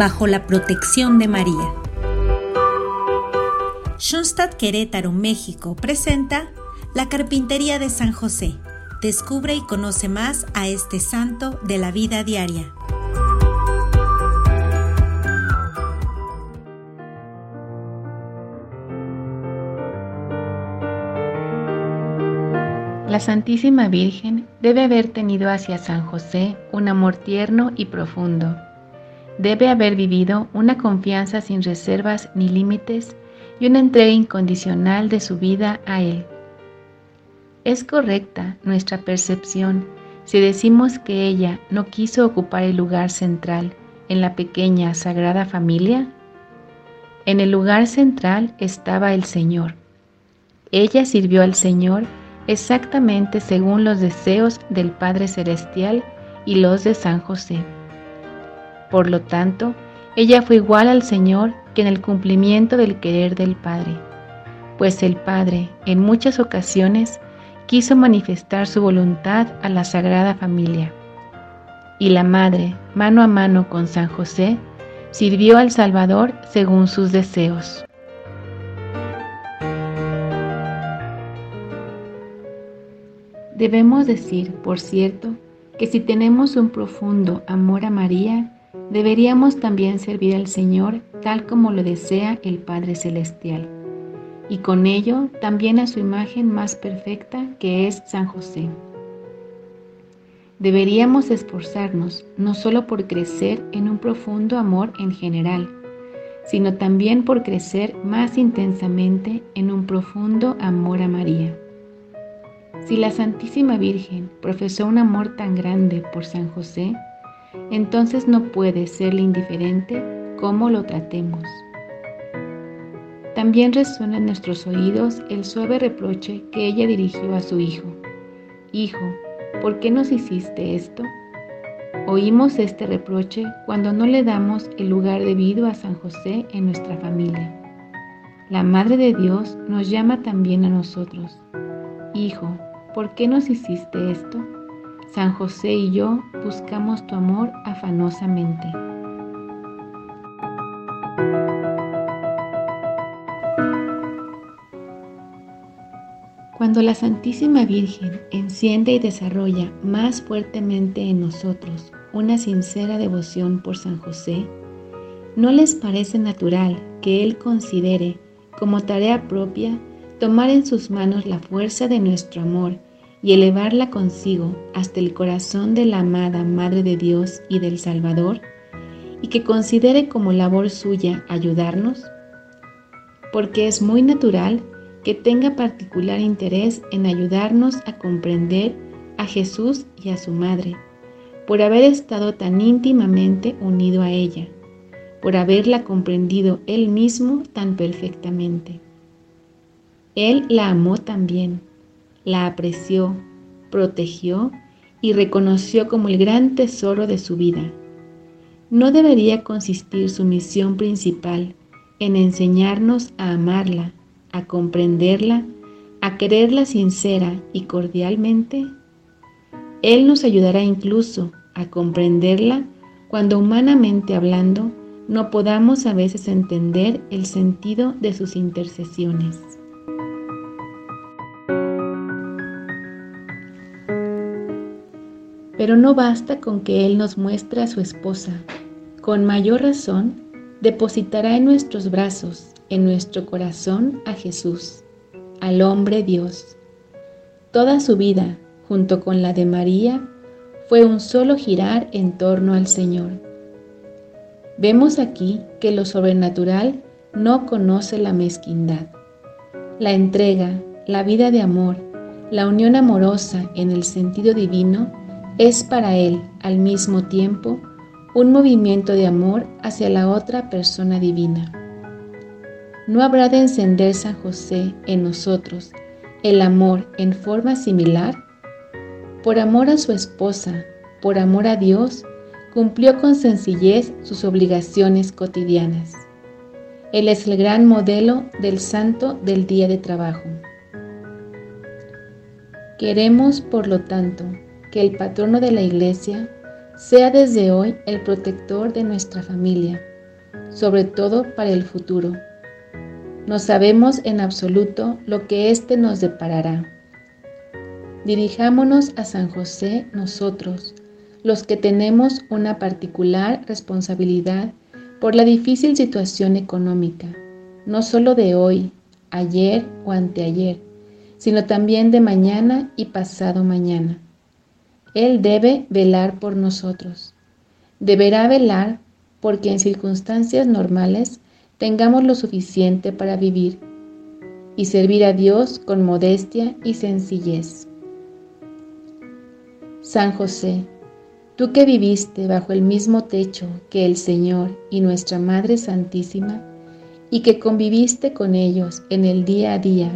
bajo la protección de María. Schoenstatt Querétaro, México presenta La Carpintería de San José. Descubre y conoce más a este santo de la vida diaria. La Santísima Virgen debe haber tenido hacia San José un amor tierno y profundo. Debe haber vivido una confianza sin reservas ni límites y una entrega incondicional de su vida a Él. Es correcta nuestra percepción si decimos que ella no quiso ocupar el lugar central en la pequeña Sagrada Familia. En el lugar central estaba el Señor. Ella sirvió al Señor exactamente según los deseos del Padre Celestial y los de San José. Por lo tanto, ella fue igual al Señor que en el cumplimiento del querer del Padre, pues el Padre en muchas ocasiones quiso manifestar su voluntad a la Sagrada Familia. Y la Madre, mano a mano con San José, sirvió al Salvador según sus deseos. Debemos decir, por cierto, que si tenemos un profundo amor a María, deberíamos también servir al Señor tal como lo desea el Padre Celestial, y con ello también a su imagen más perfecta que es San José. Deberíamos esforzarnos no solo por crecer en un profundo amor en general, sino también por crecer más intensamente en un profundo amor a María. Si la Santísima Virgen profesó un amor tan grande por San José, entonces no puede serle indiferente cómo lo tratemos. También resuena en nuestros oídos el suave reproche que ella dirigió a su hijo. Hijo, ¿por qué nos hiciste esto? Oímos este reproche cuando no le damos el lugar debido a San José en nuestra familia. La Madre de Dios nos llama también a nosotros. Hijo, ¿por qué nos hiciste esto? San José y yo buscamos tu amor afanosamente. Cuando la Santísima Virgen enciende y desarrolla más fuertemente en nosotros una sincera devoción por San José, ¿no les parece natural que Él considere como tarea propia tomar en sus manos la fuerza de nuestro amor y elevarla consigo hasta el corazón de la amada Madre de Dios y del Salvador, y que considere como labor suya ayudarnos? Porque es muy natural que tenga particular interés en ayudarnos a comprender a Jesús y a su Madre, por haber estado tan íntimamente unido a ella, por haberla comprendido él mismo tan perfectamente. Él la amó también, la apreció, protegió y reconoció como el gran tesoro de su vida. ¿No debería consistir su misión principal en enseñarnos a amarla, a comprenderla, a quererla sincera y cordialmente? Él nos ayudará incluso a comprenderla cuando humanamente hablando no podamos a veces entender el sentido de sus intercesiones. Pero no basta con que Él nos muestre a su esposa. Con mayor razón, depositará en nuestros brazos, en nuestro corazón, a Jesús, al hombre Dios. Toda su vida, junto con la de María, fue un solo girar en torno al Señor. Vemos aquí que lo sobrenatural no conoce la mezquindad. La entrega, la vida de amor, la unión amorosa en el sentido divino es para él al mismo tiempo un movimiento de amor hacia la otra persona divina. ¿No habrá de encender San José en nosotros el amor en forma similar? Por amor a su esposa, por amor a Dios, cumplió con sencillez sus obligaciones cotidianas. Él es el gran modelo del santo del día de trabajo. Queremos, por lo tanto, que el patrono de la Iglesia sea desde hoy el protector de nuestra familia, sobre todo para el futuro. No sabemos en absoluto lo que éste nos deparará. Dirijámonos a San José nosotros, los que tenemos una particular responsabilidad por la difícil situación económica, no solo de hoy, ayer o anteayer, sino también de mañana y pasado mañana. Él debe velar por nosotros. Deberá velar porque en circunstancias normales tengamos lo suficiente para vivir y servir a Dios con modestia y sencillez. San José, tú que viviste bajo el mismo techo que el Señor y nuestra Madre Santísima, y que conviviste con ellos en el día a día,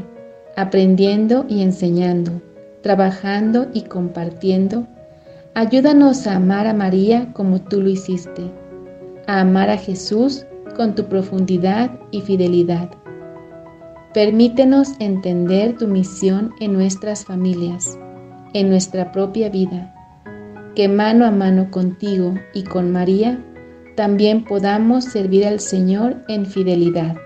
aprendiendo y enseñando, trabajando y compartiendo, ayúdanos a amar a María como tú lo hiciste, a amar a Jesús con tu profundidad y fidelidad. Permítenos entender tu misión en nuestras familias, en nuestra propia vida, que mano a mano contigo y con María también podamos servir al Señor en fidelidad.